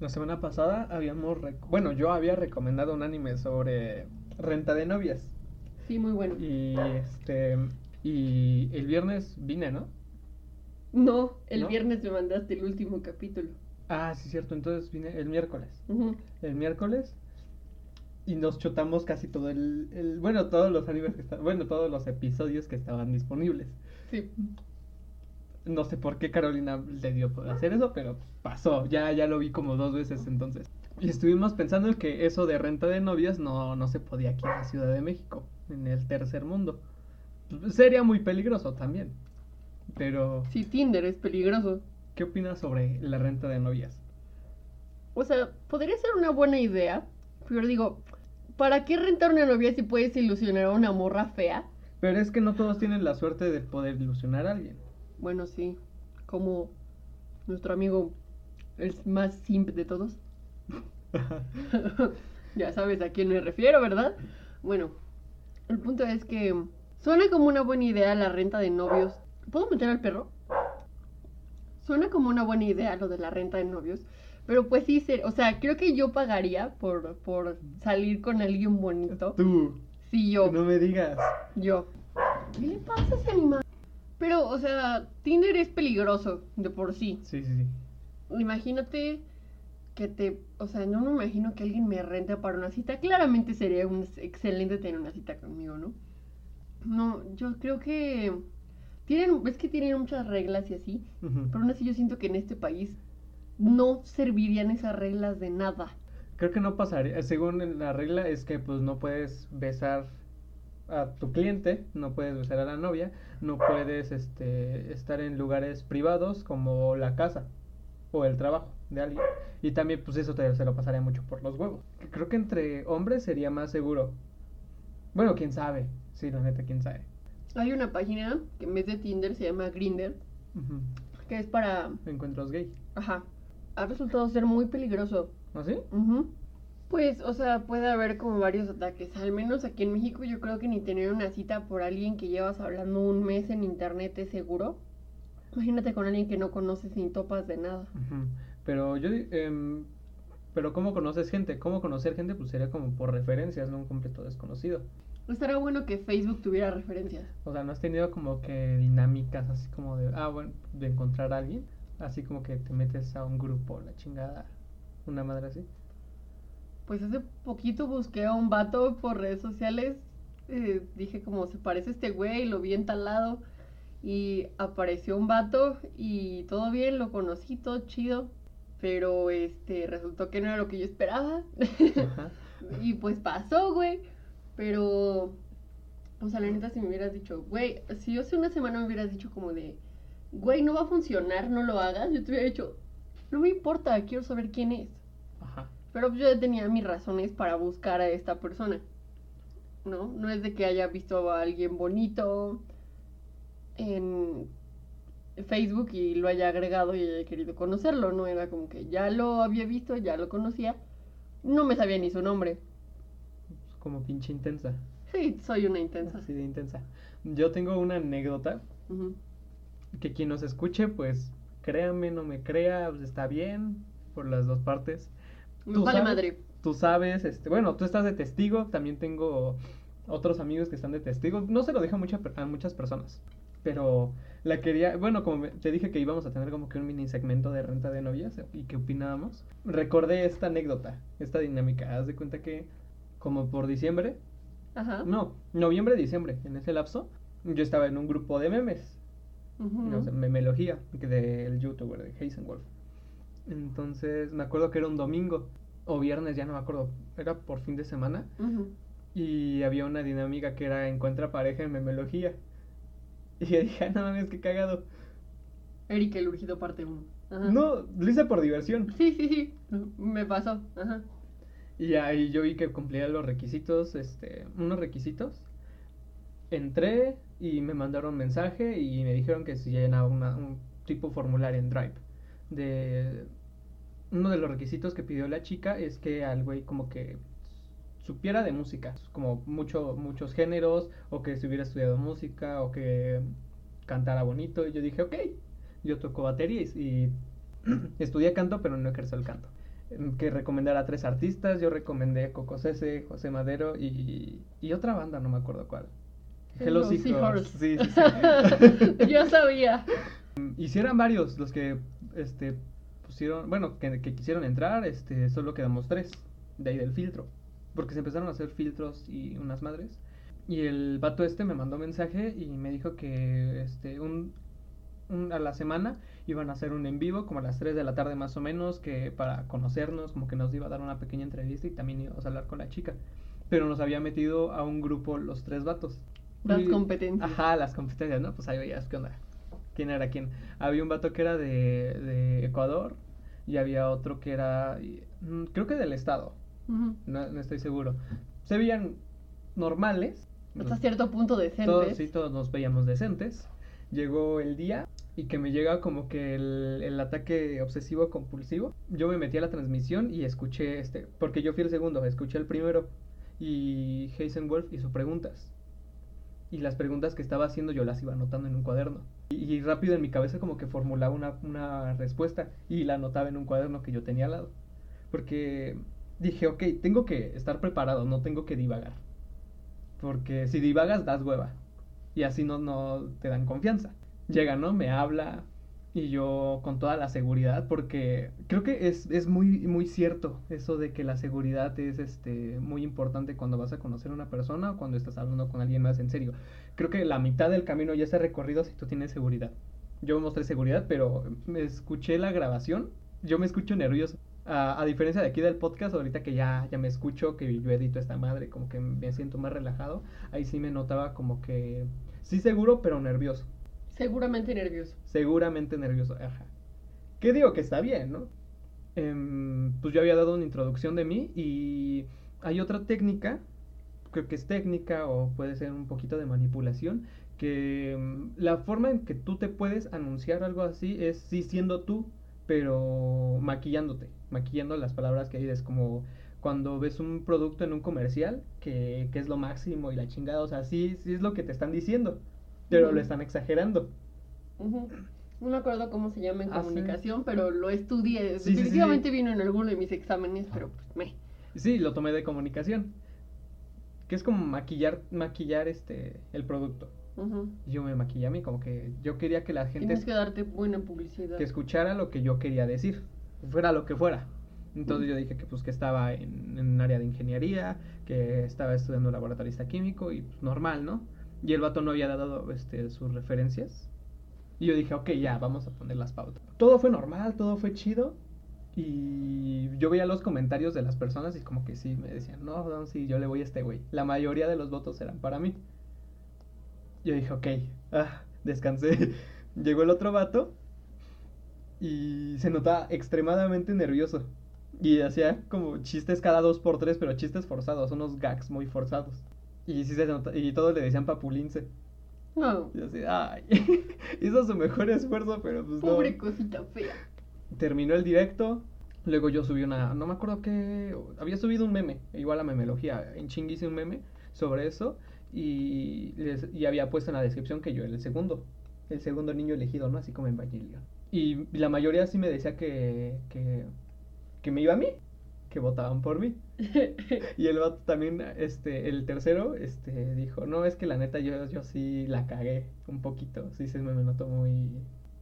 La semana pasada habíamos, bueno, yo había recomendado un anime sobre renta de novias. Sí, muy bueno. Y este y el viernes vine, ¿no? No, el ¿No? viernes me mandaste el último capítulo. Ah, sí, cierto. Entonces vine el miércoles. El miércoles y nos chutamos casi todo el, el- bueno, todos los animes que estaban, bueno, todos los episodios que estaban disponibles. Sí. No sé por qué Carolina le dio por hacer eso, pero pasó. Ya, ya lo vi como dos veces entonces. Y estuvimos pensando en que eso de renta de novias no, no se podía aquí en la Ciudad de México, en el tercer mundo. Sería muy peligroso también. Pero, Sí, Tinder es peligroso. ¿qué opinas sobre la renta de novias? O sea, podría ser una buena idea, pero digo, ¿para qué rentar una novia si puedes ilusionar a una morra fea? Pero es que no todos tienen la suerte de poder ilusionar a alguien. Bueno, sí, como nuestro amigo, el más simp de todos. ya sabes a quién me refiero, ¿verdad? Bueno, el punto es que suena como una buena idea la renta de novios. ¿Puedo meter al perro? Suena como una buena idea lo de la renta de novios. Pero pues sí, se- o sea, creo que yo pagaría por, por salir con alguien bonito. Tú, Sí, yo. no me digas. Yo. ¿Qué le pasa a ese animal? Pero, o sea, Tinder es peligroso de por sí. Sí, sí, sí. Imagínate que te. O sea, no me imagino que alguien me rente para una cita. Claramente sería un excelente tener una cita conmigo, ¿no? No, yo creo que. Tienen, es que tienen muchas reglas y así. Pero aún así yo siento que en este país no servirían esas reglas de nada. Creo que no pasaría. Según la regla es que pues no puedes besar a tu cliente, no puedes besar a la novia, no puedes este, estar en lugares privados como la casa o el trabajo de alguien. Y también pues eso te, se lo pasaría mucho por los huevos. Creo que entre hombres sería más seguro. Bueno, quién sabe. Sí, la neta, quién sabe. Hay una página que en vez de Tinder se llama Grinder, que es para. Encuentros gay. Ajá. Ha resultado ser muy peligroso. ¿Ah, sí? Ujú. Pues, o sea, puede haber como varios ataques. Al menos aquí en México yo creo que ni tener una cita por alguien que llevas hablando un mes en internet es seguro. Imagínate con alguien que no conoces ni topas de nada. Pero yo, em, pero ¿cómo conoces gente? ¿Cómo conocer gente? Pues sería como por referencias, no un completo desconocido. Estaría bueno que Facebook tuviera referencias. O sea, ¿no has tenido como que dinámicas así como de, ah, bueno, de encontrar a alguien? Así como que te metes a un grupo, la chingada, una madre así. Pues hace poquito busqué a un vato por redes sociales. eh, dije como se parece a este güey, lo vi en tal lado. Y apareció un vato y todo bien, lo conocí, todo chido. Pero este resultó que no era lo que yo esperaba. Ajá. y pues pasó, güey. Pero, o sea, la neta, si me hubieras dicho, güey, si yo hace una semana me hubieras dicho como de, güey, no va a funcionar, no lo hagas, yo te hubiera dicho, no me importa, quiero saber quién es. Pero yo ya tenía mis razones para buscar a esta persona. ¿No? No es de que haya visto a alguien bonito en Facebook y lo haya agregado y haya querido conocerlo. No era como que ya lo había visto, ya lo conocía. No me sabía ni su nombre. Como pinche intensa. Sí, soy una intensa. Así de intensa. Yo tengo una anécdota que quien nos escuche, pues créame, no me crea, pues, está bien por las dos partes. Tú vale sabes- madre. Tú sabes, este, bueno, tú estás de testigo, también tengo otros amigos que están de testigo. No se lo a, mucha a muchas personas, pero la quería, bueno, como te dije que íbamos a tener como que un mini segmento de renta de novias y que opinábamos. Recordé esta anécdota, esta dinámica. Haz de cuenta que como por diciembre, Ajá. no, noviembre, diciembre, en ese lapso, yo estaba en un grupo de memes. Ujú. o sea, memelogía del youtuber de Heisenwolf. Entonces, me acuerdo que era un domingo o viernes, ya no me acuerdo, era por fin de semana Ujú. y había una dinámica que era encuentra pareja en memelogía. Y yo dije, "Ah, no mames, qué cagado. Eric el urgido parte 1. No, lo hice por diversión. Sí, sí, sí. Me pasó. Ajá. Y ahí yo vi que cumplía los requisitos, este, unos requisitos. Entré y me mandaron mensaje y me dijeron que si llenaba una- un tipo formulario en Drive. De uno de los requisitos que pidió la chica es que al güey como que supiera de música, como mucho, muchos géneros, o que se hubiera estudiado música, o que cantara bonito. Y yo dije, ok, yo toco batería y, estudié canto, pero no ejerzo el canto. em, que recomendara a tres artistas. Yo recomendé Coco Cese, José Madero y, y otra banda, no me acuerdo cuál. Hello Hello Seahorse. Seahorse. Sí, sí, sí. Yo sabía. Hicieron varios los que este pusieron, bueno, que, que quisieron entrar, este, solo quedamos tres de ahí del filtro, porque se empezaron a hacer filtros y unas madres. Y el vato este me mandó mensaje y me dijo que este un, un- a la semana iban a hacer un en vivo como a las 3 de la tarde más o menos, que para conocernos, como que nos iba a dar una pequeña entrevista y también íbamos a hablar con la chica. Pero nos había metido a un grupo los tres vatos. Las Y- competencias. Ajá, las competencias, ¿no? Pues ahí veías qué onda. ¿Quién era quién? Había un vato que era de, de Ecuador y había otro que era, mm, creo que del estado, no, no estoy seguro. Se veían normales. Hasta nos- cierto punto decentes. todos, sí, todos nos veíamos decentes. Llegó el día y que me llega como que el, el ataque obsesivo compulsivo. Yo me metí a la transmisión y escuché este, porque yo fui el segundo, escuché el primero y Heisenwolf hizo preguntas. Y las preguntas que estaba haciendo yo las iba anotando en un cuaderno. Y, rápido en mi cabeza como que formulaba una, una respuesta y la anotaba en un cuaderno que yo tenía al lado. Porque dije, ok, tengo que estar preparado, no tengo que divagar. Porque si divagas, das hueva. Y así no, no te dan confianza. Llega, ¿no? Me habla. Y yo con toda la seguridad, porque creo que es, es muy, muy cierto eso de que la seguridad es este, muy importante cuando vas a conocer a una persona o cuando estás hablando con alguien más en serio. Creo que la mitad del camino ya está recorrido si tú tienes seguridad. Yo mostré seguridad, pero me escuché la grabación, yo me escucho nervioso. A, a diferencia de aquí del podcast, ahorita que ya, ya me escucho, que yo edito esta madre, como que me siento más relajado, ahí sí me notaba como que sí seguro, pero nervioso. Seguramente nervioso. Seguramente nervioso, ajá. ¿Qué digo? Que está bien, ¿no? Em, pues yo había dado una introducción de mí y hay otra técnica, creo que es técnica o puede ser un poquito de manipulación, que em, la forma en que tú te puedes anunciar algo así es sí siendo tú, pero maquillándote, maquillando las palabras que dices, como cuando ves un producto en un comercial que, que es lo máximo y la chingada, o sea, sí, sí es lo que te están diciendo, pero lo están exagerando. No me acuerdo cómo se llama en Ah, sí. comunicación, pero lo estudié. Sí, Definitivamente vino en alguno de mis exámenes, pero pues me. Sí, lo tomé de comunicación. Que es como maquillar, maquillar este el producto. Y Yo me maquillé a mí, como que yo quería que la gente Tienes que darte buena publicidad. que escuchara lo que yo quería decir, fuera lo que fuera. Entonces yo dije que pues que estaba en, en un área de ingeniería, que estaba estudiando laboratorista químico y pues, normal, ¿no? Y el vato no había dado este, sus referencias. Y yo dije, ok, ya, vamos a poner las pautas. Todo fue normal, todo fue chido. Y yo veía los comentarios de las personas y como que sí, me decían, no, no, sí, yo le voy a este güey. La mayoría de los votos eran para mí. Yo dije, ok, ah, descansé. Llegó el otro vato y se notaba extremadamente nervioso. Y hacía como chistes cada dos por tres, pero chistes forzados, unos gags muy forzados. Y sí se nota, y todos le decían papulince. No, Y yo así, ay, hizo su mejor esfuerzo, pero pues no. pobre cosita fea. Terminó el directo, luego yo subí una, no me acuerdo qué, había subido un meme, igual a memelogía, en ching hice un meme sobre eso y, les- y había puesto en la descripción que yo era el segundo, el segundo niño elegido, ¿no? Así como en Evangelion. Y la mayoría sí me decía que, que, que me iba a mí, que votaban por mí. Y el vato también, este, el tercero, este, dijo, no, es que la neta yo, yo sí la cagué un poquito, sí se me, me notó muy,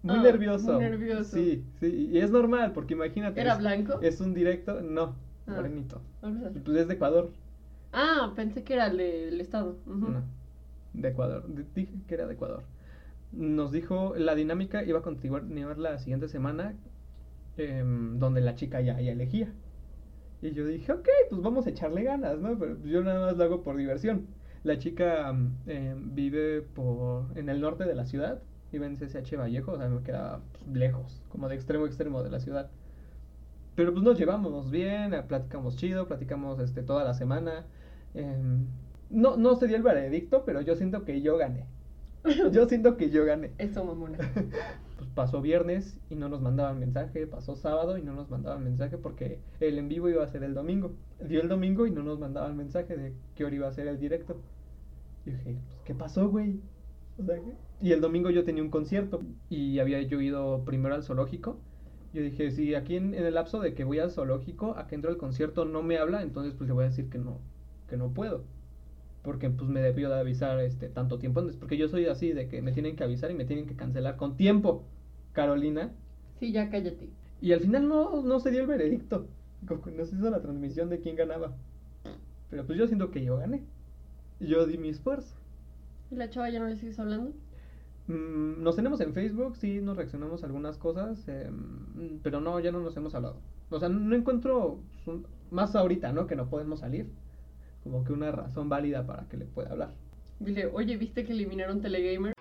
muy Ah, nervioso. muy nervioso. Sí, sí, y es normal, porque imagínate. ¿Era es- blanco? Es un directo, no, Ah. morenito. Pues es de Ecuador, Ah, pensé que era el del estado. No, de Ecuador, dije que era de Ecuador. Nos dijo, la dinámica iba a continuar la siguiente semana, em, donde la chica ya, ya elegía. Y yo dije, ok, pues vamos a echarle ganas, ¿no? Pero yo nada más lo hago por diversión. La chica mm, em, vive por, en el norte de la ciudad, vive en CCH Vallejo, o sea, me queda pues, lejos, como de extremo a extremo de la ciudad. Pero pues nos llevamos bien, eh, platicamos chido, platicamos este, toda la semana. em, no, no se dio el veredicto, pero yo siento que yo gané. Yo siento que yo gané. Eso, mamona. Pues pasó viernes y no nos mandaban mensaje, pasó sábado y no nos mandaban mensaje porque el en vivo iba a ser el domingo. Dio el domingo y no nos mandaban mensaje de qué hora iba a ser el directo. Y dije, pues, ¿qué pasó, güey? O sea, y el domingo yo tenía un concierto y había yo ido primero al zoológico Yo dije, si aquí en, en el lapso de que voy al zoológico, a que entro al concierto, no me habla, entonces pues le voy a decir que no, que no puedo. Porque pues me debió de avisar este tanto tiempo antes. Porque yo soy así, de que me tienen que avisar y me tienen que cancelar con tiempo, Carolina. Sí, ya cállate. Y al final no, no se dio el veredicto. No se hizo la transmisión de quién ganaba. Pero pues yo siento que yo gané. Yo di mi esfuerzo. ¿Y la chava ya no le sigues hablando? Mm, nos tenemos en Facebook, sí, nos reaccionamos a algunas cosas, eh, mm, pero no, ya no nos hemos hablado. O sea, no encuentro, más ahorita, ¿no? Que no podemos salir, como que una razón válida para que le pueda hablar. Dile, oye, ¿viste que eliminaron Telegamer?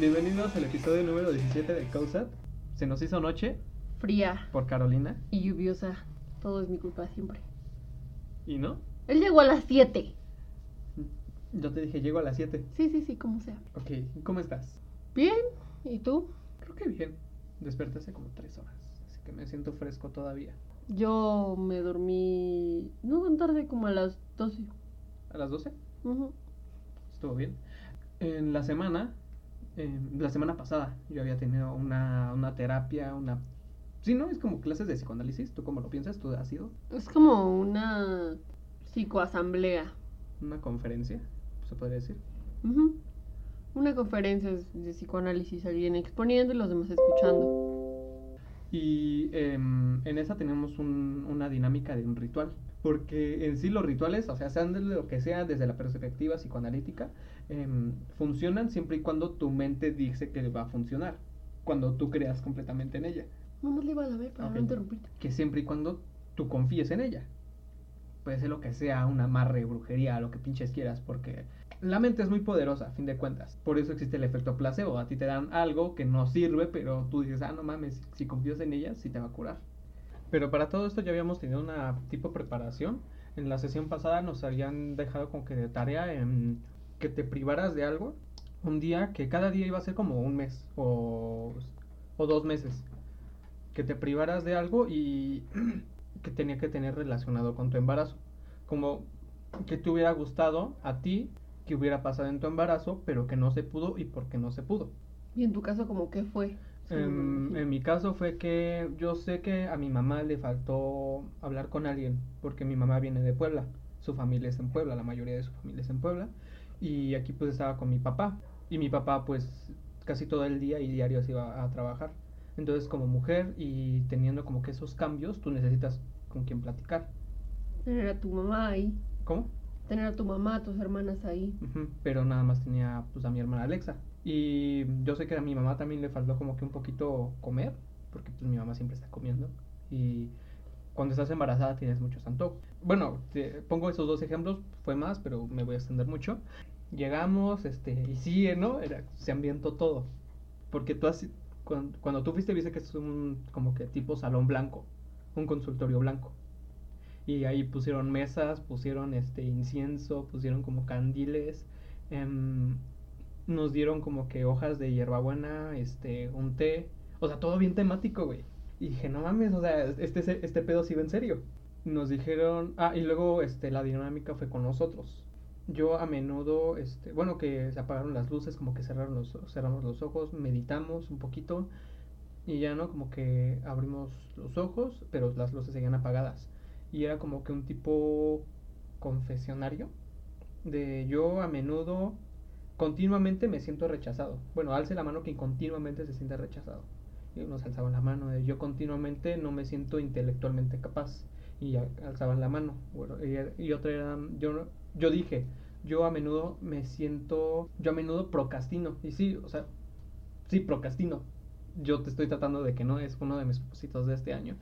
Bienvenidos al episodio número 17 de COSAT. Se nos hizo noche Fría por Carolina, y lluviosa. Todo es mi culpa siempre. ¿y no? Él llegó a las 7. Yo te dije, llego a las 7. Sí, sí, sí, como sea. Ok, ¿cómo estás? Bien, ¿y tú? Creo que bien. Desperté hace como 3 horas, así que me siento fresco todavía. Yo me dormí. No tan tarde como a las 12. ¿A las 12? Ujú. Estuvo bien. En la semana, eh, la semana pasada, yo había tenido una, una terapia, una... Sí, ¿no? Es como clases de psicoanálisis. ¿Tú cómo lo piensas? ¿Tú has ido? Es como una psicoasamblea. Una conferencia, se podría decir. Ujú. Una conferencia de psicoanálisis, alguien exponiendo y los demás escuchando. Y em, en esa tenemos un- una dinámica de un ritual. Porque en sí los rituales, o sea, sean de lo que sea desde la perspectiva psicoanalítica, em, funcionan siempre y cuando tu mente dice que va a funcionar. Cuando tú creas completamente en ella. Vamos le iba a ver para no interrumpirte. que siempre y cuando tú confíes en ella. Puede ser lo que sea, un amarre, brujería, lo que pinches quieras, porque la mente es muy poderosa, a fin de cuentas. Por eso existe el efecto placebo. A ti te dan algo que no sirve, pero tú dices, ah, no mames, si confías en ella, sí te va a curar. Pero para todo esto ya habíamos tenido una tipo preparación. En la sesión pasada nos habían dejado como que de tarea en que te privaras de algo. Un día que cada día iba a ser como un mes o, o dos meses que te privaras de algo y que tenía que tener relacionado con tu embarazo. Como que te hubiera gustado a ti que hubiera pasado en tu embarazo, pero que no se pudo y por qué no se pudo. ¿Y en tu caso como qué fue? Em, en mi caso fue que yo sé que a mi mamá le faltó hablar con alguien, porque mi mamá viene de Puebla, su familia es en Puebla, la mayoría de su familia es en Puebla, y aquí pues estaba con mi papá, y mi papá pues casi todo el día y diario se iba a trabajar. Entonces como mujer y teniendo como que esos cambios, tú necesitas con quien platicar. Tener a tu mamá ahí. ¿Cómo? Tener a tu mamá, a tus hermanas ahí. Pero nada más tenía pues a mi hermana Alexa. Y yo sé que a mi mamá también le faltó como que un poquito comer, porque pues mi mamá siempre está comiendo. Y cuando estás embarazada tienes muchos antojos. Bueno, te pongo esos dos ejemplos, fue más, pero me voy a extender mucho. Llegamos, este, y sí, ¿no? Era, se ambientó todo. Porque tú has, cuando, cuando tú fuiste, viste que es un como que tipo salón blanco, un consultorio blanco. Y ahí pusieron mesas, pusieron este incienso, pusieron como candiles, em, nos dieron como que hojas de hierbabuena, este, un té, o sea, todo bien temático, güey. Y dije, no mames, o sea, este, este pedo sí va en serio. Nos dijeron, ah, y luego este, la dinámica fue con nosotros. Yo a menudo, este, bueno, que se apagaron las luces, como que cerraron los, cerramos los ojos, meditamos un poquito y ya no, como que abrimos los ojos, pero las luces seguían apagadas. Y era como que un tipo confesionario de yo a menudo continuamente me siento rechazado. Bueno, alce la mano quien continuamente se siente rechazado. Y unos alzaban la mano de yo continuamente no me siento intelectualmente capaz. Y alzaban la mano. Y, otra era, yo, yo dije, yo a menudo me siento, yo a menudo procrastino. Y sí, o sea, sí, procrastino. Yo te estoy tratando de que no es uno de mis propósitos de este año.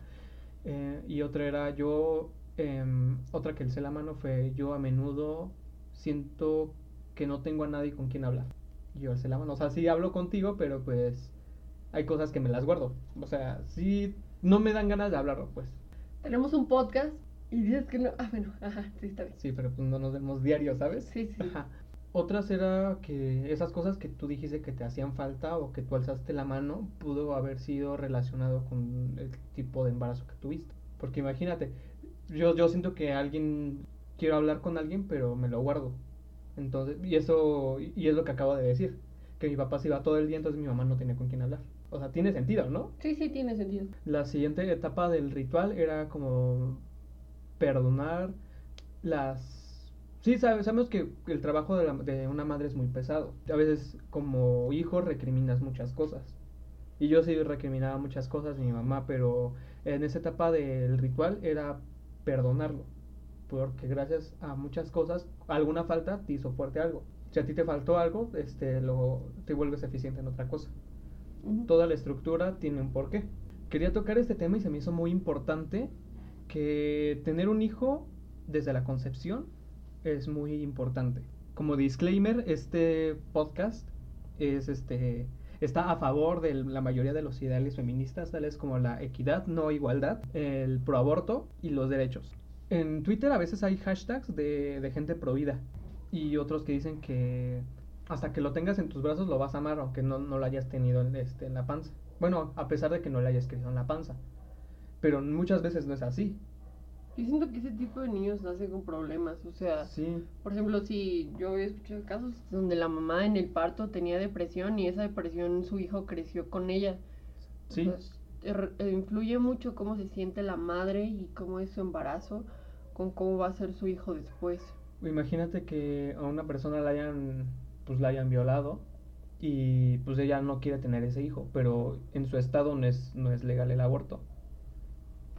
Eh, y otra era yo, em, otra que alcé la mano fue yo a menudo siento que no tengo a nadie con quien hablar. Yo alcé la mano, o sea, sí hablo contigo, pero pues hay cosas que me las guardo. O sea, sí, no me dan ganas de hablarlo, pues. Tenemos un podcast y dices que no. Ah, bueno, ajá, sí, está bien. Sí, pero pues no nos vemos diario, ¿sabes? Sí, sí. Ajá. Otras era que esas cosas que tú dijiste que te hacían falta o que tú alzaste la mano pudo haber sido relacionado con el tipo de embarazo que tuviste. Porque imagínate, yo, yo siento que alguien quiero hablar con alguien, pero me lo guardo. Entonces, y eso, y es lo que acabo de decir, que mi papá se iba todo el día, entonces mi mamá no tenía con quién hablar. O sea, tiene sentido, ¿no? Sí, sí, tiene sentido. La siguiente etapa del ritual era como perdonar las... Sí, sabemos que el trabajo de, la, de una madre es muy pesado. A veces como hijo recriminas muchas cosas. Y yo sí recriminaba muchas cosas de mi mamá, pero en esa etapa del ritual era perdonarlo. Porque gracias a muchas cosas, alguna falta te hizo fuerte algo. Si a ti te faltó algo, este, lo, te vuelves eficiente en otra cosa. Toda la estructura tiene un porqué. Quería tocar este tema y se me hizo muy importante que tener un hijo desde la concepción es muy importante. Como disclaimer, este podcast es este está a favor de la mayoría de los ideales feministas, tales como la equidad, no igualdad, el proaborto y los derechos. En Twitter a veces hay hashtags de, de gente prohibida y otros que dicen que hasta que lo tengas en tus brazos lo vas a amar, aunque no, no lo hayas tenido en, este, en la panza. Bueno, a pesar de que no lo hayas crecido en la panza. Pero muchas veces no es así. Yo siento que ese tipo de niños nacen con problemas, o sea, por ejemplo, si yo he escuchado casos donde la mamá en el parto tenía depresión y esa depresión su hijo creció con ella. Sí. Eh, influye mucho cómo se siente la madre y cómo es su embarazo con cómo va a ser su hijo después. Imagínate que a una persona la hayan pues la hayan violado y pues ella no quiere tener ese hijo, pero en su estado no es, no es legal el aborto.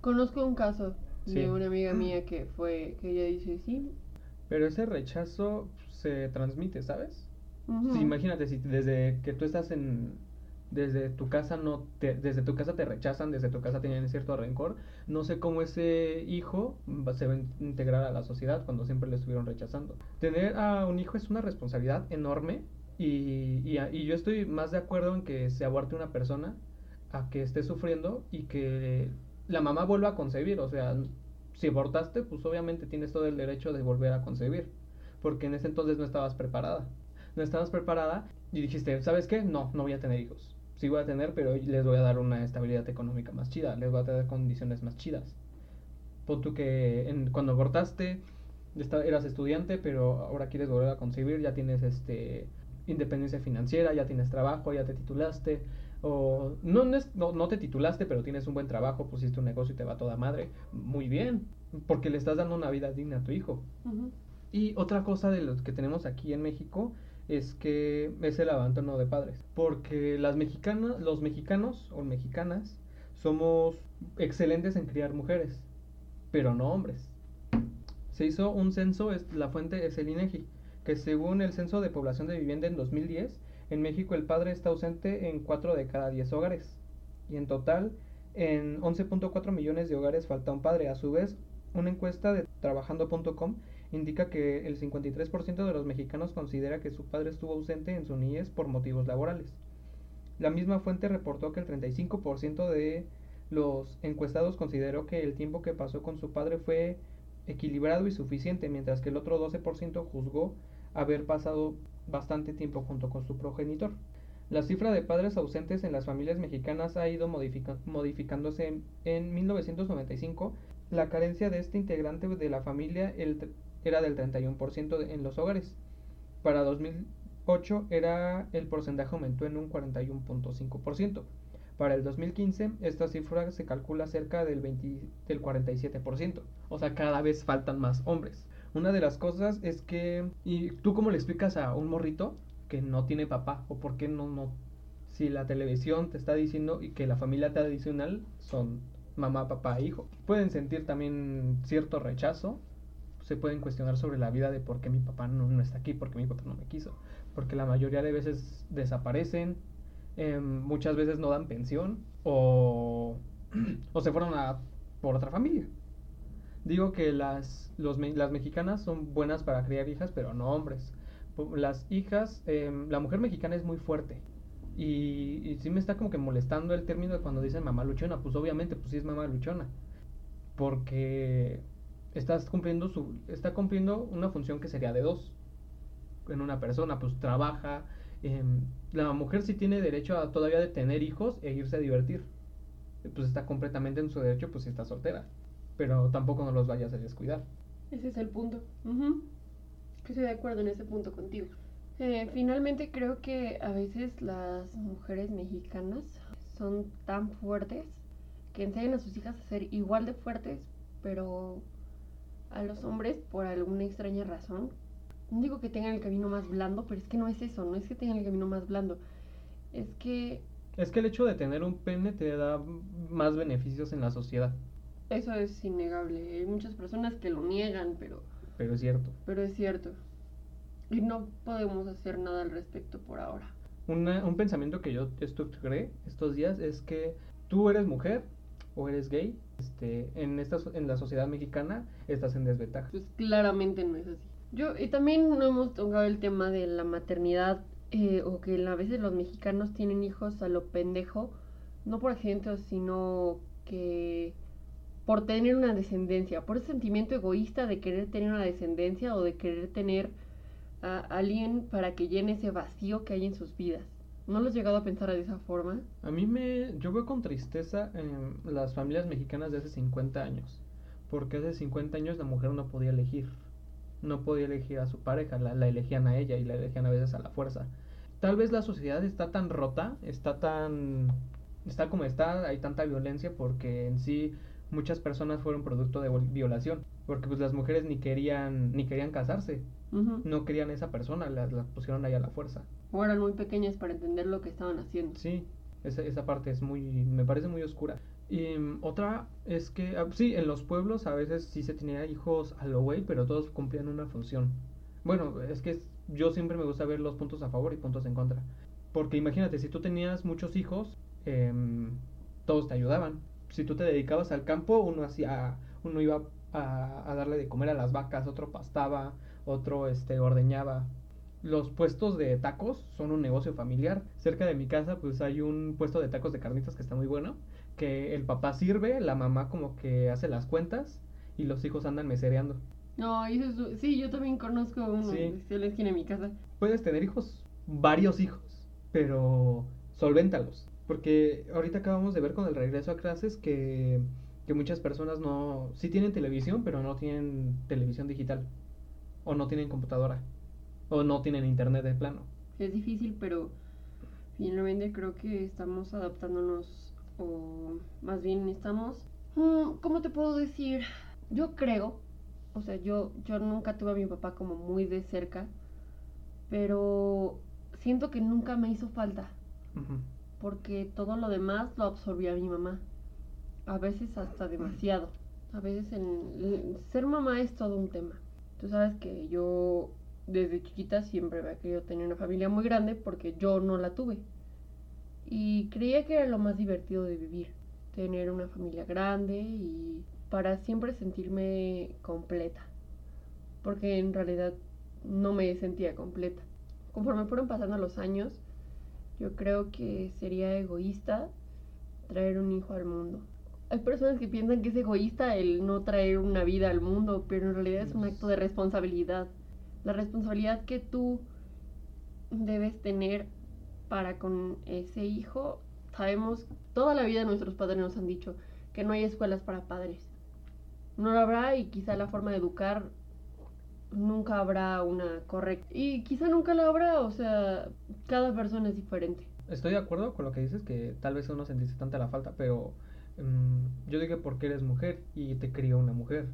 Conozco un caso de una amiga mía que fue, que ella dice sí. Pero ese rechazo se transmite, ¿sabes? imagínate, si desde que tú estás en, desde tu casa no te, desde tu casa te rechazan, desde tu casa tienen cierto rencor, no sé cómo ese hijo se va a integrar a la sociedad cuando siempre le estuvieron rechazando. Tener a un hijo es una responsabilidad enorme y, y, y yo estoy más de acuerdo en que se aborte una persona a que esté sufriendo y que la mamá vuelva a concebir, o sea, si abortaste, pues obviamente tienes todo el derecho de volver a concebir, porque en ese entonces no estabas preparada. No estabas preparada y dijiste, ¿sabes qué? No, no voy a tener hijos. Sí voy a tener, pero les voy a dar una estabilidad económica más chida, les voy a dar condiciones más chidas. Pon tú que cuando abortaste, eras estudiante, pero ahora quieres volver a concebir, ya tienes este independencia financiera, ya tienes trabajo, ya te titulaste, o no, no, no, te titulaste, pero tienes un buen trabajo, pusiste un negocio y te va toda madre, muy bien, porque le estás dando una vida digna a tu hijo. Y otra cosa de los que tenemos aquí en México es que es el abandono de padres, porque las mexicanas, los mexicanos o mexicanas somos excelentes en criar mujeres, pero no hombres. Se hizo un censo, la fuente es el INEGI, que según el censo de población de vivienda en 2010, en México el padre está ausente en 4 de cada 10 hogares. Y en total, en 11.4 millones de hogares falta un padre. A su vez, una encuesta de trabajando.com indica que el 53% de los mexicanos considera que su padre estuvo ausente en su niñez por motivos laborales. La misma fuente reportó que el 35% de los encuestados consideró que el tiempo que pasó con su padre fue equilibrado y suficiente, mientras que el otro 12% juzgó haber pasado bastante tiempo junto con su progenitor. La cifra de padres ausentes en las familias mexicanas ha ido modificándose. En, 1995, la carencia de este integrante de la familia era del 31% en los hogares. Para 2008 era, el porcentaje aumentó en un 41.5%. Para el 2015, esta cifra se calcula cerca del, 20, del 47%. O sea, cada vez faltan más hombres. Una de las cosas es que, ¿y tú cómo le explicas a un morrito que no tiene papá? ¿O por qué no, no? Si la televisión te está diciendo y que la familia tradicional son mamá, papá hijo. Pueden sentir también cierto rechazo, se pueden cuestionar sobre la vida de por qué mi papá no, no está aquí, por qué mi papá no me quiso. Porque la mayoría de veces desaparecen, em, muchas veces no dan pensión o, o se fueron a, por otra familia. Digo que las, los, las mexicanas son buenas para criar hijas, pero no hombres. Las hijas, em, la mujer mexicana es muy fuerte. Y, y sí me está como que molestando el término de cuando dicen mamá luchona. Pues obviamente, pues sí es mamá luchona. Porque cumpliendo su, está cumpliendo una función que sería de dos en una persona. Pues trabaja. Em, la mujer sí tiene derecho a todavía de tener hijos e irse a divertir. Pues está completamente en su derecho, pues si está soltera pero tampoco no los vayas a descuidar. Ese es el punto. Ujú. Estoy de acuerdo en ese punto contigo. Eh, finalmente creo que a veces las mujeres mexicanas son tan fuertes que enseñan a sus hijas a ser igual de fuertes, pero a los hombres, por alguna extraña razón, no digo que tengan el camino más blando, pero es que no es eso, no es que tengan el camino más blando, es que Es que el hecho de tener un pene te da más beneficios en la sociedad, eso es innegable. Hay muchas personas que lo niegan, pero, pero es cierto. pero es cierto. Y no podemos hacer nada al respecto por ahora. Una- un pensamiento que yo estructuré estos días es que tú eres mujer o eres gay, este, en, esta, en la sociedad mexicana estás en desventaja. Pues claramente no es así. Yo, y también no hemos tocado el tema de la maternidad, eh, o que a veces los mexicanos tienen hijos a lo pendejo, no por accidente, sino que por tener una descendencia, por ese sentimiento egoísta de querer tener una descendencia o de querer tener a alguien para que llene ese vacío que hay en sus vidas. ¿No lo has llegado a pensar de esa forma? A mí me, yo veo con tristeza las familias mexicanas de hace 50 años, porque hace 50 años la mujer no podía elegir, no podía elegir a su pareja, la, la elegían a ella y la elegían a veces a la fuerza. Tal vez la sociedad está tan rota, está tan, está como está, hay tanta violencia porque en sí muchas personas fueron producto de violación, porque pues las mujeres ni querían, ni querían casarse, no querían a esa persona, las, las pusieron ahí a la fuerza. O eran muy pequeñas para entender lo que estaban haciendo. Sí, esa, esa parte es muy, me parece muy oscura. Y otra es que, ah, sí, en los pueblos a veces sí se tenía hijos a lo güey, pero todos cumplían una función. Bueno, es que es- yo siempre me gusta ver los puntos a favor y puntos en contra. Porque imagínate, si tú tenías muchos hijos, em, todos te ayudaban. Si tú te dedicabas al campo, uno hacía, uno iba a, a darle de comer a las vacas, otro pastaba, otro este ordeñaba. Los puestos de tacos son un negocio familiar. Cerca de mi casa, pues hay un puesto de tacos de carnitas que está muy bueno. Que el papá sirve, la mamá como que hace las cuentas y los hijos andan mesereando. No, eso es- sí, yo también conozco uno Sí. de en la esquina de mi casa. Puedes tener hijos, varios hijos, pero solvéntalos. Porque ahorita acabamos de ver con el regreso a clases que, que muchas personas no, sí tienen televisión, pero no tienen televisión digital. O no tienen computadora. O no tienen internet de plano. Es difícil, pero finalmente creo que estamos adaptándonos, o más bien estamos, mm, ¿cómo te puedo decir? Yo creo, o sea, yo, yo nunca tuve a mi papá como muy de cerca, pero siento que nunca me hizo falta, Ujú. Porque todo lo demás lo absorbía mi mamá, a veces hasta demasiado. A veces el ser mamá es todo un tema. Tú sabes que yo desde chiquita siempre había querido tener una familia muy grande porque yo no la tuve. Y creía que era lo más divertido de vivir, tener una familia grande y para siempre sentirme completa. Porque en realidad no me sentía completa. Conforme fueron pasando los años, yo creo que sería egoísta traer un hijo al mundo. Hay personas que piensan que es egoísta el no traer una vida al mundo, pero en realidad es un acto de responsabilidad. La responsabilidad que tú debes tener para con ese hijo. Sabemos, toda la vida nuestros padres nos han dicho que no hay escuelas para padres. No lo habrá y quizá la forma de educar nunca habrá una correcta. Y quizá nunca la habrá, o sea, cada persona es diferente. Estoy de acuerdo con lo que dices, que tal vez no sentiste tanta la falta, pero mm, yo dije porque eres mujer y te crió una mujer.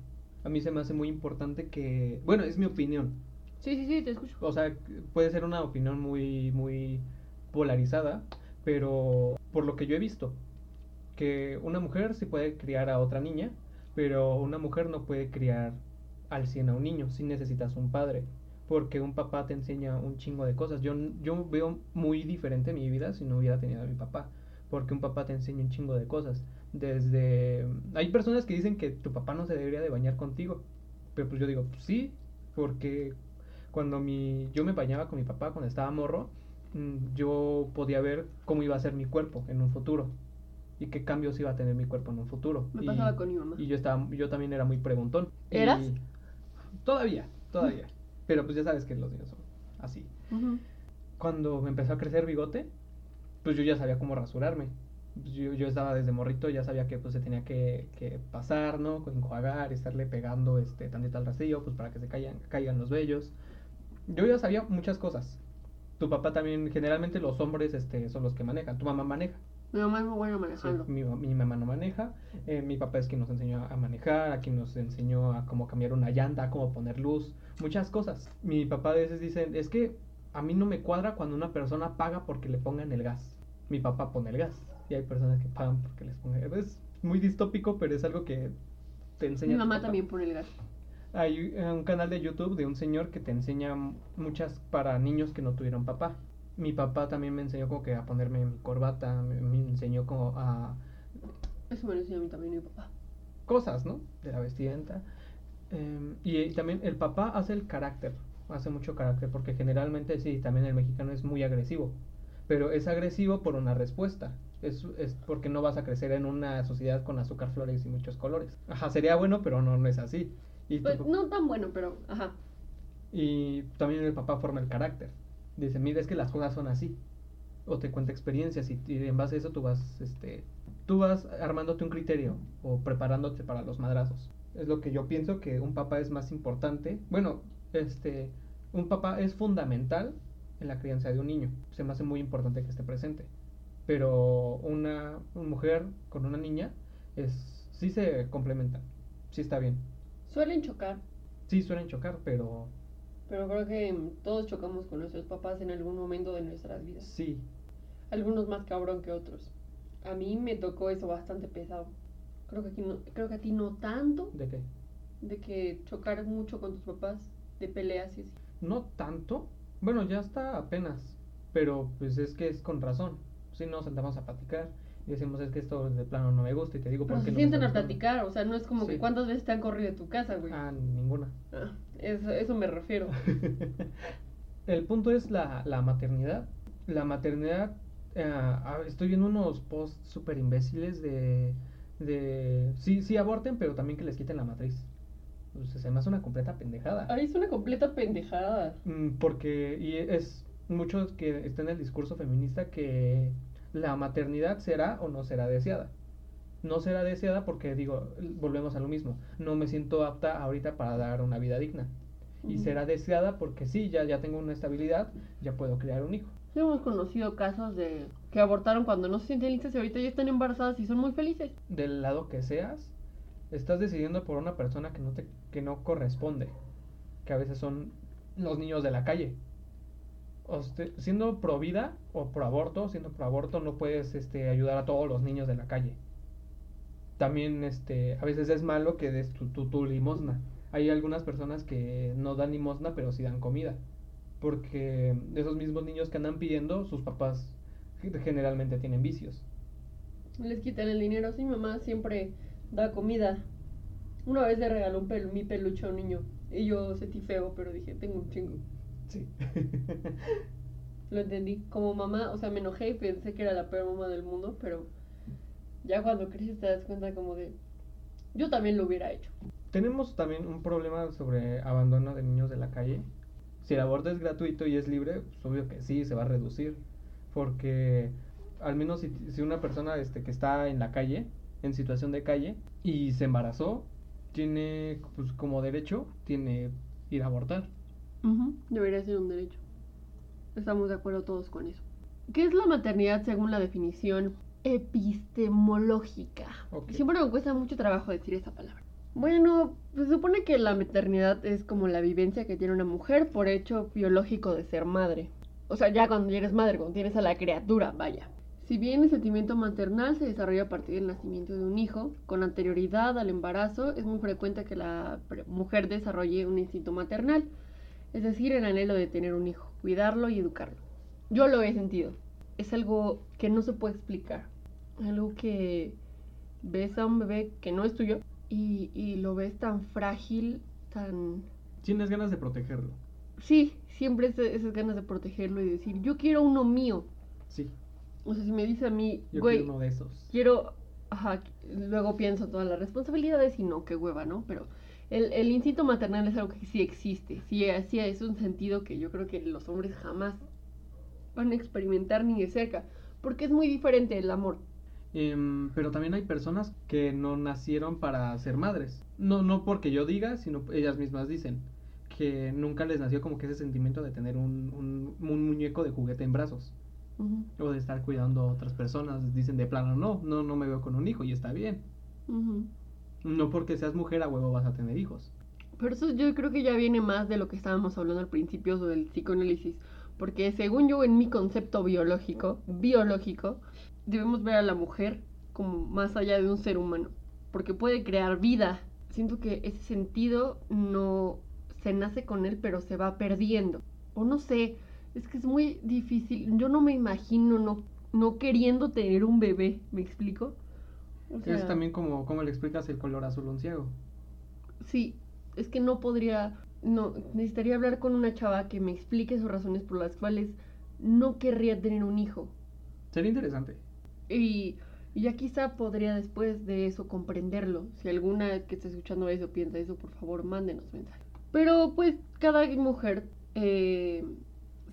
A mí se me hace muy importante que, bueno, es mi opinión. Sí, sí, sí, te escucho. O sea, puede ser una opinión muy, muy polarizada, pero por lo que yo he visto, que una mujer sí puede criar a otra niña, pero una mujer no puede criar al 100 a un niño, si necesitas un padre, porque un papá te enseña un chingo de cosas. Yo, yo veo muy diferente mi vida si no hubiera tenido a mi papá, porque un papá te enseña un chingo de cosas. Desde... Hay personas que dicen que tu papá no se debería de bañar contigo, pero pues yo digo, pues sí, porque cuando mi, yo me bañaba con mi papá cuando estaba morro, mm, yo podía ver cómo iba a ser mi cuerpo en un futuro y qué cambios iba a tener mi cuerpo en un futuro. Me y, pasaba con mi mamá. y yo estaba, yo también era muy preguntón. Y- ¿Eras? Todavía, todavía. Pero pues ya sabes que los niños son así. Cuando me empezó a crecer bigote, pues yo ya sabía cómo rasurarme. pues, yo, yo estaba desde morrito, ya sabía que pues se tenía que, que pasar, ¿no? Enjuagar, estarle pegando este tantito al rastrillo, pues para que se caigan, caigan los vellos. Yo ya sabía muchas cosas. Tu papá también, generalmente los hombres este, son los que manejan. Tu mamá maneja. Mi mamá es muy buena Sí, manejando. mi, ma- mi mamá no maneja. eh, mi papá es quien nos enseñó a manejar, a quien nos enseñó a cómo cambiar una llanta, a cómo poner luz, muchas cosas. Mi papá a veces dice, es que a mí no me cuadra cuando una persona paga porque le pongan el gas. Mi papá pone el gas. Y hay personas que pagan porque les pongan el gas. Es muy distópico, pero es algo que te enseña. Mi mamá también pone el gas. Hay eh, un canal de YouTube de un señor que te enseña muchas para niños que no tuvieron papá. Mi papá también me enseñó como que a ponerme mi corbata, me, me enseñó como a Eso me lo enseñó a mí también mi papá. cosas, ¿no? De la vestimenta. Em, y, eh, también el papá hace el carácter, hace mucho carácter, porque generalmente sí, también el mexicano es muy agresivo, pero es agresivo por una respuesta. Es, es porque no vas a crecer en una sociedad con azúcar, flores y muchos colores. Ajá, sería bueno, pero no, no es así. Y, Pues no tan bueno, pero ajá. y también el papá forma el carácter. Dice, mira, es que las cosas son así. O te cuenta experiencias y, y en base a eso tú vas, este, tú vas armándote un criterio o preparándote para los madrazos. Es lo que yo pienso que un papá es más importante. Bueno, este, un papá es fundamental en la crianza de un niño. Se me hace muy importante que esté presente. Pero una, una mujer con una niña es, sí se complementan. Sí está bien. Suelen chocar, Sí suelen chocar, pero pero creo que mm, todos chocamos con nuestros papás en algún momento de nuestras vidas. sí, Algunos más cabrón que otros. A mí me tocó eso bastante pesado. Creo que, aquí no, creo que a ti no tanto, ¿de qué? de que chocar mucho con tus papás, de peleas y así. No tanto. Bueno, ya está apenas. Pero pues es que es con razón. Si nos sentamos a platicar y decimos es que esto de plano no me gusta y te digo Pero por qué se no está a gustando". platicar, o sea, no es como que cuántas veces te han corrido de tu casa, güey. Ah, ninguna. Ah, eso, eso me refiero. El punto es la, la maternidad. La maternidad, eh, ah, estoy viendo unos posts súper imbéciles de, de... Sí, sí aborten, pero también que les quiten la matriz. Sea, se me hace una completa pendejada. Ay, es una completa pendejada. Mm, Porque y es mucho que está en el discurso feminista que la maternidad será o no será deseada. No será deseada porque digo, volvemos a lo mismo, no me siento apta ahorita para dar una vida digna. Y será deseada porque sí, ya, ya tengo una estabilidad, ya puedo criar un hijo. Sí, Hemos conocido casos de que abortaron cuando no se sienten listas y ahorita ya están embarazadas y son muy felices. Del lado que seas, estás decidiendo por una persona que no te que no corresponde, que a veces son los niños de la calle. O siendo pro vida o pro aborto, siendo pro aborto no puedes este, ayudar a todos los niños de la calle. También este, a veces es malo que des tu, tu, tu limosna. Hay algunas personas que no dan limosna pero sí dan comida. Porque esos mismos niños que andan pidiendo, sus papás generalmente tienen vicios. Les quitan el dinero. Sí, mamá siempre da comida. Una vez le regaló un pelu- mi peluche a un niño. Y yo sentí feo, pero dije, tengo un chingo. Sí. Lo entendí. Como mamá, o sea, me enojé y pensé que era la peor mamá del mundo, pero ya cuando creces te das cuenta como de... Yo también lo hubiera hecho. Tenemos también un problema sobre abandono de niños de la calle. Si el aborto es gratuito y es libre, pues obvio que sí, se va a reducir. Porque al menos si, si una persona este, que está en la calle, en situación de calle, y se embarazó, tiene pues como derecho, tiene ir a abortar. Debería ser un derecho. Estamos de acuerdo todos con eso. ¿Qué es la maternidad según la definición epistemológica? Siempre me cuesta mucho trabajo decir esa palabra. Bueno, se supone que la maternidad es como la vivencia que tiene una mujer por hecho biológico de ser madre. O sea, ya cuando eres madre, cuando tienes a la criatura, vaya. Si bien el sentimiento maternal se desarrolla a partir del nacimiento de un hijo, con anterioridad al embarazo, es muy frecuente que la mujer desarrolle un instinto maternal, es decir, el anhelo de tener un hijo, cuidarlo y educarlo. Yo lo he sentido. Es algo que no se puede explicar. Algo que ves a un bebé que no es tuyo y, y lo ves tan frágil, tan... Tienes ganas de protegerlo. Sí, siempre es- esas ganas de protegerlo y decir, yo quiero uno mío. Sí, O sea, si me dice a mí, yo güey, quiero uno de esos. quiero, ajá, luego pienso todas las responsabilidades y no, qué hueva, ¿no? Pero el, el instinto maternal es algo que sí existe, sí, sí es un sentido que yo creo que los hombres jamás van a experimentar ni de cerca, porque es muy diferente el amor. Em, pero también hay personas que no nacieron para ser madres. No, no porque yo diga, sino ellas mismas dicen que nunca les nació como que ese sentimiento de tener un, un, un muñeco de juguete en brazos. O de estar cuidando a otras personas. Dicen de plano, no, no, no me veo con un hijo y está bien. No porque seas mujer a huevo vas a tener hijos. Pero eso yo creo que ya viene más de lo que estábamos hablando al principio sobre el psicoanálisis. Porque según yo, en mi concepto biológico, biológico, debemos ver a la mujer como más allá de un ser humano. Porque puede crear vida. Siento que ese sentido no se nace con él, pero se va perdiendo. O no sé, es que es muy difícil. Yo no me imagino no, no queriendo tener un bebé, ¿me explico? O es también como, como le explicas el color azul a un ciego. Sí, es que no podría, no, necesitaría hablar con una chava que me explique sus razones por las cuales no querría tener un hijo. Sería interesante. Y, ya quizá podría después de eso comprenderlo. Si alguna que esté escuchando eso piensa eso, por favor, mándenos mensaje. Pero pues cada mujer eh,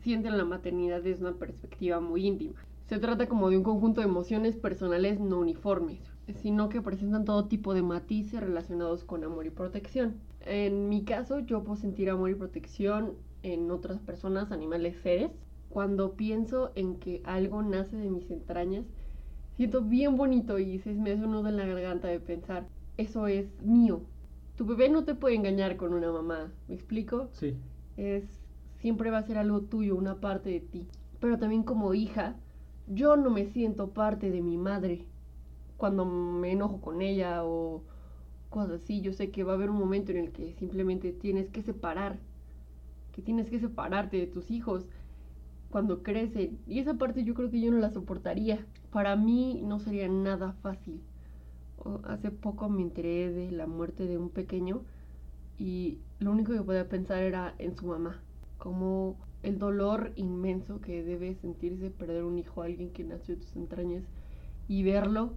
siente la maternidad desde una perspectiva muy íntima. Se trata como de un conjunto de emociones personales no uniformes, sino que presentan todo tipo de matices relacionados con amor y protección. En mi caso, yo puedo sentir amor y protección en otras personas, animales, seres. Cuando pienso en que algo nace de mis entrañas, siento bien bonito y se me hace un nudo en la garganta de pensar, eso es mío. Tu bebé no te puede engañar con una mamá, ¿me explico? Sí. es siempre va a ser algo tuyo, una parte de ti. Pero también como hija, yo no me siento parte de mi madre. Cuando me enojo con ella o cosas así, yo sé que va a haber un momento en el que simplemente tienes que separar, que tienes que separarte de tus hijos cuando crecen. Y esa parte yo creo que yo no la soportaría. Para mí no sería nada fácil. Hace poco me enteré de la muerte de un pequeño y lo único que podía pensar era en su mamá, como el dolor inmenso que debe sentirse perder un hijo alguien que nació de tus entrañas y verlo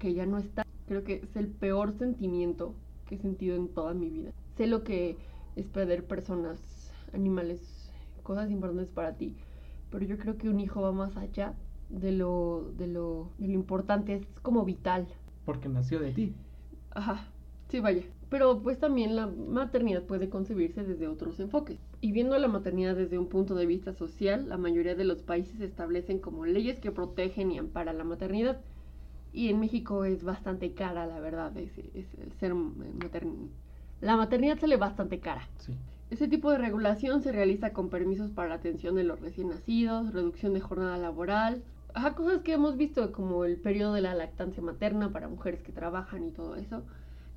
que ya no está. Creo que es el peor sentimiento que he sentido en toda mi vida. Sé lo que es perder personas, animales, cosas importantes para ti, pero yo creo que un hijo va más allá de lo, de lo, de lo importante, es como vital. Porque nació de ti. Ajá, sí, vaya. Pero pues también la maternidad puede concebirse desde otros enfoques. Y viendo la maternidad desde un punto de vista social, la mayoría de los países establecen como leyes que protegen y amparan la maternidad. Y en México es bastante cara, la verdad, es, es el ser materno. La maternidad sale bastante cara. Sí. Ese tipo de regulación se realiza con permisos para la atención de los recién nacidos, reducción de jornada laboral, cosas que hemos visto como el periodo de la lactancia materna para mujeres que trabajan y todo eso,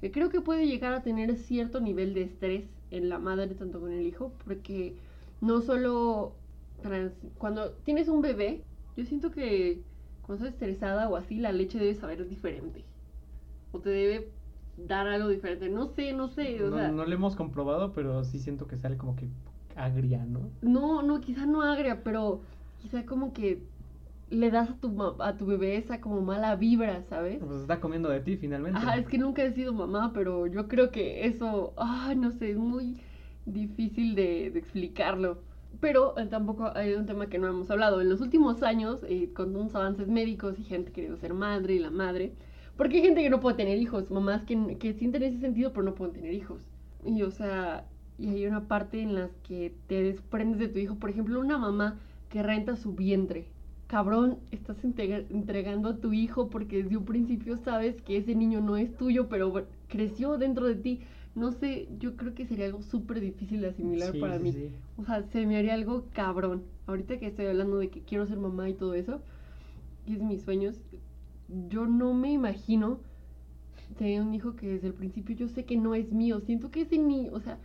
que creo que puede llegar a tener cierto nivel de estrés en la madre tanto con el hijo, porque no solo trans- cuando tienes un bebé, yo siento que cuando estás estresada o así, la leche debe saber diferente. O te debe dar algo diferente. No sé, no sé. O No, sea, no lo hemos comprobado, pero sí siento que sale como que agria, ¿no? No, no, quizá no agria, pero quizá como que le das a tu, a tu bebé esa como mala vibra, ¿sabes? Pues está comiendo de ti finalmente. Ajá, es que nunca he sido mamá, pero yo creo que eso, ay, no sé, es muy difícil de, de explicarlo. Pero eh, tampoco hay un tema que no hemos hablado. En los últimos años, eh, con unos avances médicos y gente queriendo ser madre y la madre, porque hay gente que no puede tener hijos, mamás que, que sienten ese sentido pero no pueden tener hijos. Y o sea, y hay una parte en la que te desprendes de tu hijo. Por ejemplo, una mamá que renta su vientre. Cabrón, estás entrega- entregando a tu hijo porque desde un principio sabes que ese niño no es tuyo, pero creció dentro de ti. No sé, yo creo que sería algo súper difícil de asimilar Sí, para sí, mí. sí. O sea, se me haría algo cabrón. Ahorita que estoy hablando de que quiero ser mamá y todo eso, y es mis sueños, yo no me imagino tener un hijo que desde el principio yo sé que no es mío. Siento que ese niño, o sea,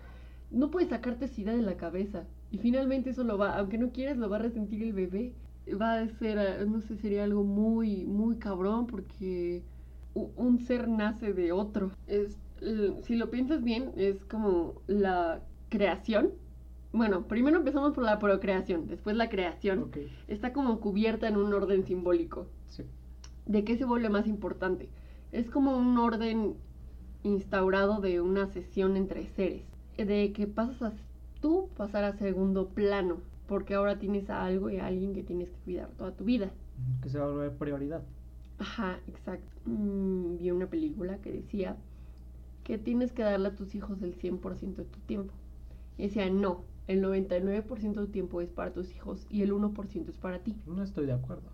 no puedes sacarte esa idea de la cabeza. Y finalmente eso lo va, aunque no quieras, lo va a resentir el bebé. Va a ser, ah, no sé, sería algo muy, muy cabrón porque un ser nace de otro. Es, si lo piensas bien, es como la creación. Bueno, primero empezamos por la procreación, después la creación. Está como cubierta en un orden simbólico. sí. ¿De qué se vuelve más importante? Es como un orden instaurado de una sesión entre seres. De que pasas a tú pasar a segundo plano. Porque ahora tienes a algo y a alguien que tienes que cuidar toda tu vida. Que se va a volver prioridad. Ajá, exacto. Mm, vi una película que decía que tienes que darle a tus hijos el 100% de tu tiempo. Y decía, no, el 99% de tu tiempo es para tus hijos y el 1% es para ti. No estoy de acuerdo.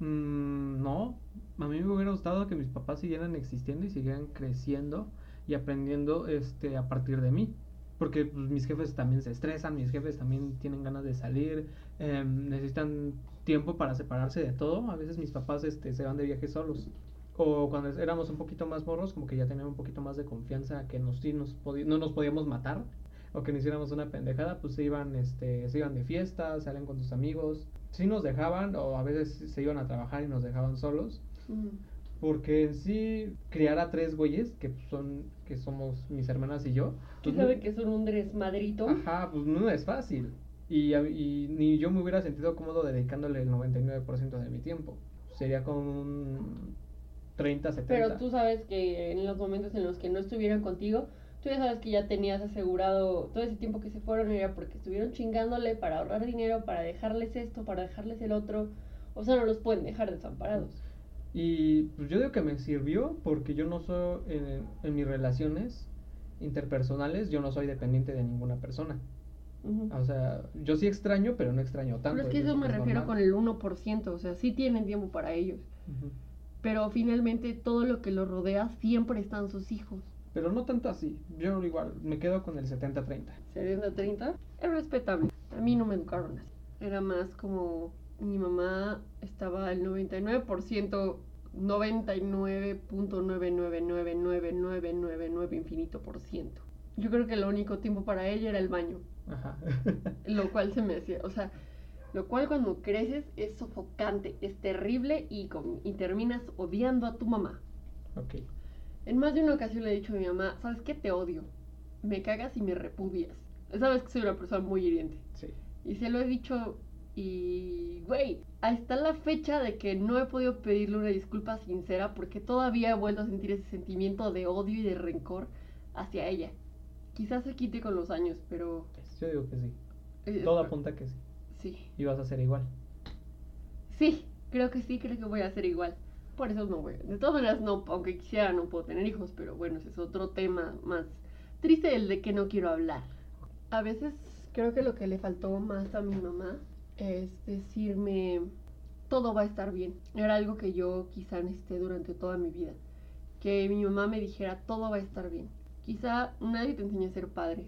Mm, no, a mí me hubiera gustado que mis papás siguieran existiendo y siguieran creciendo y aprendiendo este, a partir de mí. Porque pues, mis jefes también se estresan, mis jefes también tienen ganas de salir, em, necesitan tiempo para separarse de todo. A veces mis papás este, se van de viaje solos. O cuando éramos un poquito más morros, como que ya tenían un poquito más de confianza que nos, sí nos no nos podíamos matar o que no hiciéramos una pendejada, pues se iban, este, se iban de fiesta, salen con sus amigos. Sí nos dejaban, o a veces se iban a trabajar y nos dejaban solos. Porque en sí, criar a tres güeyes, que son, que somos mis hermanas y yo. ¿Quién pues sabe que son un desmadrito? Ajá, pues no es fácil. Y, y, ni yo me hubiera sentido cómodo dedicándole el 99% de mi tiempo. Sería con un 30, 70. Pero tú sabes que en los momentos en los que no estuvieron contigo, tú ya sabes que ya tenías asegurado todo ese tiempo que se fueron era porque estuvieron chingándole para ahorrar dinero, para dejarles esto, para dejarles el otro. O sea, no los pueden dejar desamparados. Y pues yo digo que me sirvió porque yo no soy, en, en mis relaciones interpersonales, yo no soy dependiente de ninguna persona. O sea, yo sí extraño, pero no extraño tanto. Pero es que eso me refiero con el 1%, o sea, sí tienen tiempo para ellos. Pero finalmente todo lo que los rodea siempre están sus hijos. Pero no tanto así. Yo igual me quedo con el 70-30. 70-30 es respetable. A mí no me educaron así. Era más como mi mamá estaba al 99%, 99.9999999 infinito por ciento. Yo creo que el único tiempo para ella era el baño. Ajá. lo cual se me hacía, o sea, lo cual cuando creces es sofocante, es terrible y, y terminas odiando a tu mamá. Ok. En más de una ocasión le he dicho a mi mamá, ¿sabes qué? Te odio. Me cagas y me repudias. Sabes que soy una persona muy hiriente. Sí. Y se lo he dicho y, güey, está la fecha de que no he podido pedirle una disculpa sincera porque todavía he vuelto a sentir ese sentimiento de odio y de rencor hacia ella. Quizás se quite con los años, pero... Yo digo que sí. Eh, Todo apunta que sí. Sí. Y vas a ser igual. Sí, creo que sí, creo que voy a ser igual. Por eso no voy. De todas maneras, no, aunque quisiera, no puedo tener hijos, pero bueno, ese es otro tema más triste, el de que no quiero hablar. A veces creo que lo que le faltó más a mi mamá es decirme, todo va a estar bien. Era algo que yo quizá necesité durante toda mi vida. Que mi mamá me dijera, todo va a estar bien. Quizá nadie te enseña a ser padre,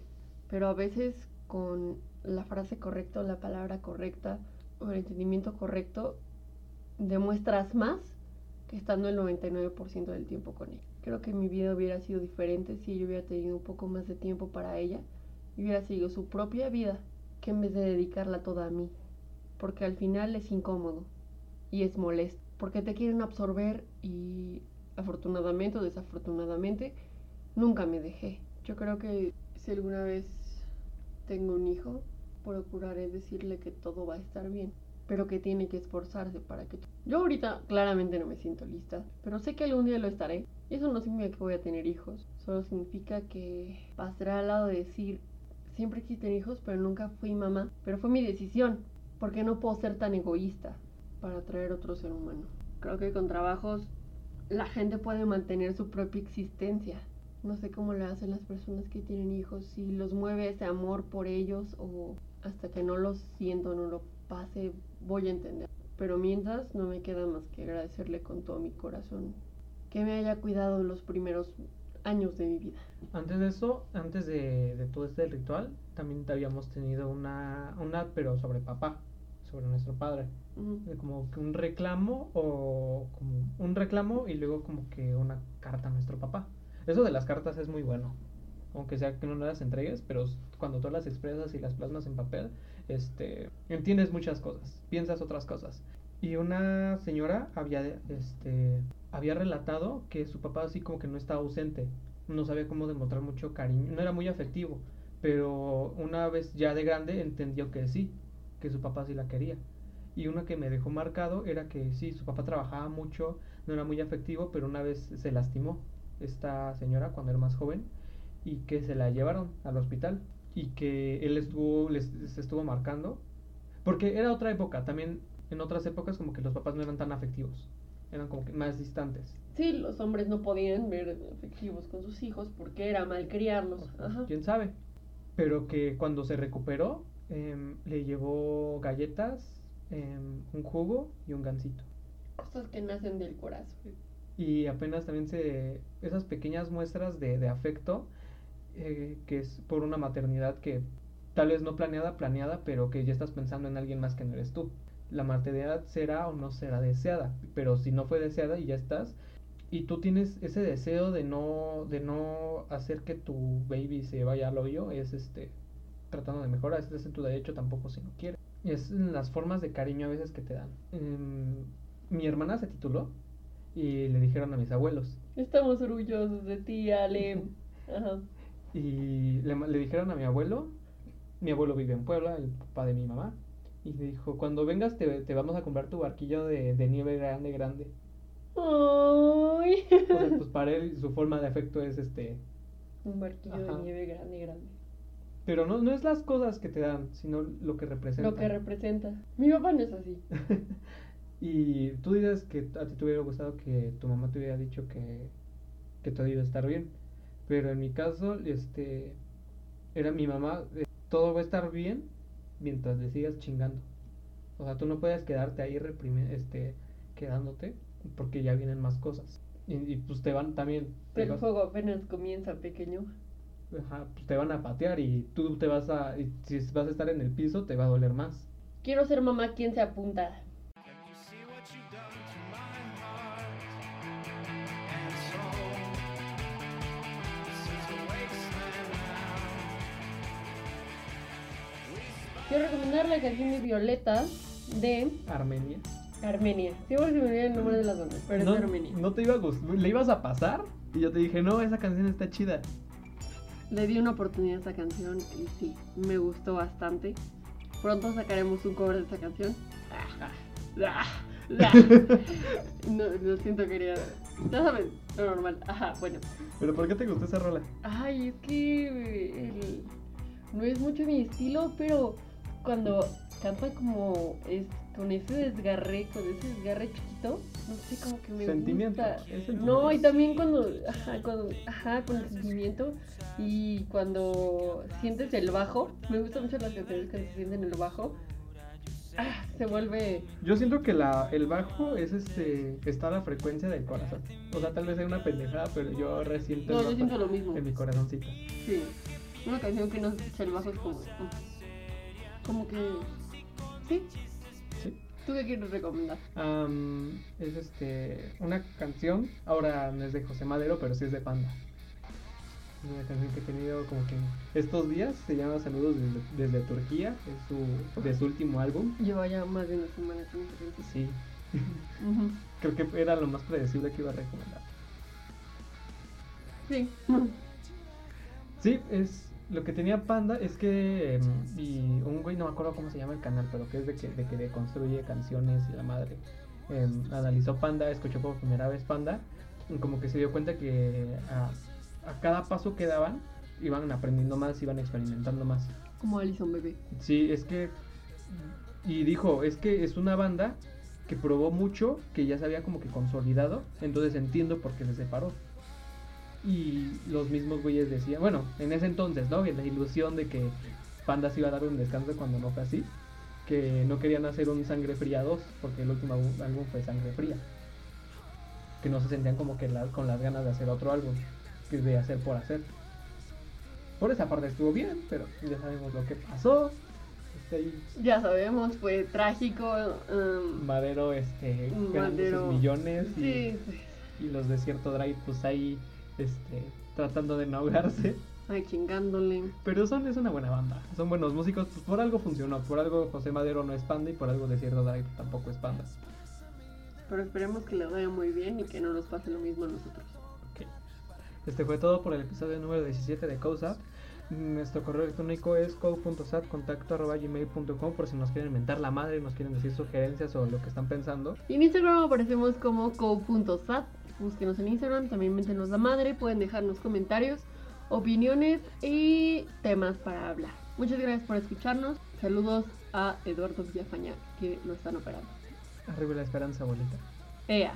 pero a veces con la frase correcta la palabra correcta o el entendimiento correcto, demuestras más estando el 99% del tiempo con ella. Creo que mi vida hubiera sido diferente si yo hubiera tenido un poco más de tiempo para ella y hubiera seguido su propia vida que en vez de dedicarla toda a mí porque al final es incómodo y es molesto, porque te quieren absorber y afortunadamente o desafortunadamente nunca me dejé. Yo creo que si alguna vez tengo un hijo, procuraré decirle que todo va a estar bien, pero que tiene que esforzarse para que... Yo ahorita claramente no me siento lista, pero sé que algún día lo estaré. Y eso no significa que voy a tener hijos, solo significa que pasaré al lado de decir, siempre quise tener hijos, pero nunca fui mamá, pero fue mi decisión, porque no puedo ser tan egoísta para atraer otro ser humano. Creo que con trabajos la gente puede mantener su propia existencia. No sé cómo le hacen las personas que tienen hijos, si los mueve ese amor por ellos o hasta que no lo siento, no lo pase, voy a entender. Pero mientras no me queda más que agradecerle con todo mi corazón que me haya cuidado en los primeros años de mi vida. Antes de eso, antes de, de todo este ritual, también habíamos tenido una, una, pero sobre papá sobre nuestro padre. Como que un reclamo o como un reclamo y luego como que una carta a nuestro papá. Eso de las cartas es muy bueno. Aunque sea que no las entregues, pero cuando tú las expresas y las plasmas en papel, este, entiendes muchas cosas, piensas otras cosas. Y una señora había, este, había relatado que su papá así como que no estaba ausente, no sabía cómo demostrar mucho cariño, no era muy afectivo, pero una vez ya de grande entendió que sí, que su papá sí la quería. Y una que me dejó marcado era que sí, su papá trabajaba mucho, no era muy afectivo, pero una vez se lastimó esta señora cuando era más joven y que se la llevaron al hospital y que él estuvo, les, estuvo marcando. Porque era otra época, también en otras épocas como que los papás no eran tan afectivos. eran como que más distantes. Sí, los hombres no podían ver efectivos con sus hijos porque era mal criarlos. Ajá. quién sabe. Pero que cuando se recuperó, em, le llevó galletas, em, un jugo y un gansito. Cosas que nacen del corazón. Y apenas también se. Esas pequeñas muestras de, de afecto, eh, que es por una maternidad que tal vez no planeada, planeada, pero que ya estás pensando en alguien más que no eres tú. La maternidad será o no será deseada, pero si no fue deseada y ya estás, y tú tienes ese deseo de no, de no hacer que tu baby se vaya al hoyo, es este tratando de mejorar, estás en tu derecho tampoco si no quieres. Es las formas de cariño a veces que te dan. Em, mi hermana se tituló y le dijeron a mis abuelos. Estamos orgullosos de ti, Ale. Ajá. Y le, le dijeron a mi abuelo, mi abuelo vive en Puebla, el papá de mi mamá, y le dijo, cuando vengas te, te vamos a comprar tu barquillo de, de nieve grande, grande. Ay. O sea, pues para él su forma de afecto es este... Un barquillo Ajá. de nieve grande, grande. Pero no, no es las cosas que te dan, sino lo que representa. Lo que representa. Mi papá no es así. y tú dices que a ti te hubiera gustado que tu mamá te hubiera dicho que, que todo iba a estar bien. Pero en mi caso, este, era mi mamá, eh, todo va a estar bien mientras le sigas chingando. O sea, tú no puedes quedarte ahí este, quedándote, porque ya vienen más cosas. Y, y, pues te van también, te, El vas- juego apenas comienza, pequeño. ajá, pues te van a patear y tú te vas a, y si vas a estar en el piso, te va a doler más. Quiero ser mamá, ¿quién se apunta? Quiero recomendar la canción de Violeta de Armenia. Armenia. Siempre se me olvida el nombre de las bandas, pero no, es de Armenia. no te iba a gustar, le ibas a pasar y yo te dije, no, esa canción está chida. Le di una oportunidad a esta canción y sí, me gustó bastante. Pronto sacaremos un cover de esta canción. Ah, ah, ah. No, lo siento, querida. Ya sabes, lo normal. Ajá, bueno. ¿Pero por qué te gustó esa rola? Ay, es que eh, el- no es mucho mi estilo, pero cuando canta como es con ese desgarre, con ese desgarre chiquito, no sé, como que me Sentimiento, gusta. sentimiento. No, y también cuando, ajá, cuando, ajá, con el sentimiento y cuando sientes el bajo, me gustan mucho las canciones cuando se sienten el bajo. Ah, se vuelve Yo siento que la, el bajo es este, está a la frecuencia del corazón. O sea, tal vez sea una pendejada, pero yo resiento No, yo siento lo mismo. en mi corazoncito. Sí. Una canción que no escucha el bajo es como. Como que. Sí. Sí. ¿Tú qué quieres recomendar? Am, es este, una canción, ahora no es de José Madero, pero sí es de Panda. Es una canción que he tenido como que estos días, se llama Saludos desde, desde Turquía, es su, de su último álbum. Lleva ya más de una semana canción. Sí, creo que era lo más predecible que iba a recomendar. Sí. Sí, es lo que tenía Panda es que em, y un güey no me acuerdo cómo se llama el canal, pero que es de que de que construye canciones y la madre em, analizó Panda, escuchó por primera vez Panda, y como que se dio cuenta que a, a cada paso que daban iban aprendiendo más, iban experimentando más. Como Alison Bebé. Sí, es que y dijo, es que es una banda que probó mucho, que ya se había como que consolidado, entonces entiendo por qué se separó. Y los mismos güeyes decían, bueno, en ese entonces, ¿no? La ilusión de que Panda se iba a dar un descanso cuando no fue así, que no querían hacer un Sangre Fría 2, porque el último álbum fue Sangre Fría. Que no se sentían como que la- con las ganas de hacer otro álbum, que de hacer por hacer. Por esa parte estuvo bien, pero ya sabemos lo que pasó. Este, Ya sabemos, fue trágico. um, Madero este, ganando sus millones y, Sí, y los Desierto Drive pues ahí este, tratando de no ahogarse. Ay, chingándole. Pero son, es una buena banda, son buenos músicos, pues por algo funcionó, por algo José Madero no es panda y por algo Desierto Drive tampoco es panda. Pero esperemos que le vaya muy bien y que no nos pase lo mismo a nosotros. Ok. Este fue todo por el episodio número 17 de COSAP. Nuestro correo electrónico es co.satcontacto.gmail.com por si nos quieren mentar la madre, nos quieren decir sugerencias o lo que están pensando. Y en Instagram aparecemos como co.sat. Búsquenos en Instagram, también métenos la madre. Pueden dejarnos comentarios, opiniones y temas para hablar. Muchas gracias por escucharnos. Saludos a Eduardo Villafaña, que lo están operando. Arriba la esperanza, abuelita. Ea.